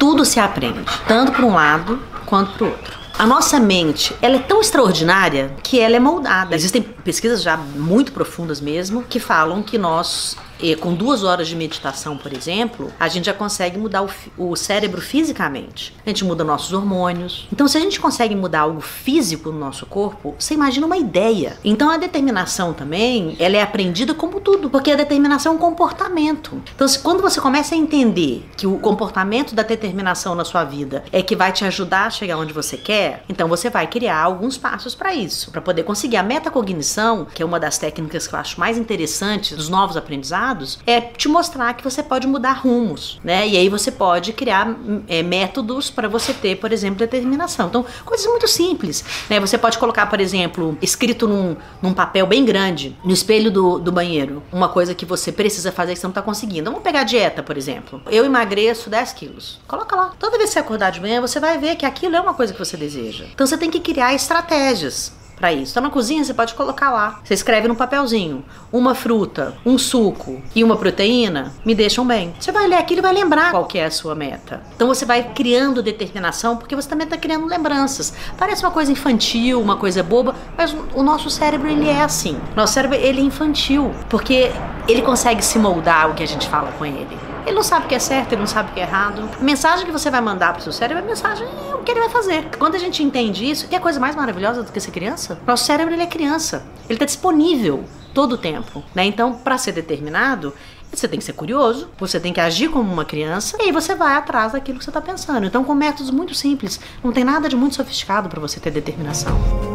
Tudo se aprende, tanto para um lado quanto para o outro. A nossa mente, ela é tão extraordinária que ela é moldada. Existem pesquisas já muito profundas mesmo que falam que nós e com duas horas de meditação, por exemplo, a gente já consegue mudar o, o, cérebro fisicamente. A gente muda nossos hormônios. Então, se a gente consegue mudar algo físico no nosso corpo, você imagina uma ideia. Então, a determinação também, ela é aprendida como tudo, porque a determinação é um comportamento. Então, se, quando você começa a entender que o comportamento da determinação na sua vida é que vai te ajudar a chegar onde você quer, então você vai criar alguns passos para isso, para poder conseguir a metacognição, que é uma das técnicas que eu acho mais interessantes dos novos aprendizados é te mostrar que você pode mudar rumos, né? E aí você pode criar é, métodos para você ter, por exemplo, determinação. Então, coisas muito simples, né? Você pode colocar, por exemplo, escrito num, num papel bem grande, no espelho do, do banheiro, uma coisa que você precisa fazer que você não está conseguindo. Vamos pegar dieta, por exemplo. Eu emagreço 10 quilos. Coloca lá. Toda vez que você acordar de manhã, você vai ver que aquilo é uma coisa que você deseja. Então, você tem que criar estratégias para isso. Então na cozinha você pode colocar lá. Você escreve num papelzinho uma fruta, um suco e uma proteína me deixam bem. Você vai ler aquilo e vai lembrar qual que é a sua meta. Então você vai criando determinação porque você também está criando lembranças. Parece uma coisa infantil, uma coisa boba, mas o nosso cérebro ele é assim. Nosso cérebro ele é infantil porque ele consegue se moldar o que a gente fala com ele. Ele não sabe o que é certo, ele não sabe o que é errado. A mensagem que você vai mandar pro seu cérebro é a mensagem é o que ele vai fazer. Quando a gente entende isso, e a coisa mais maravilhosa do que ser criança, nosso cérebro ele é criança. Ele está disponível todo o tempo, né? Então, para ser determinado, você tem que ser curioso, você tem que agir como uma criança e aí você vai atrás daquilo que você está pensando. Então, com métodos muito simples, não tem nada de muito sofisticado para você ter determinação.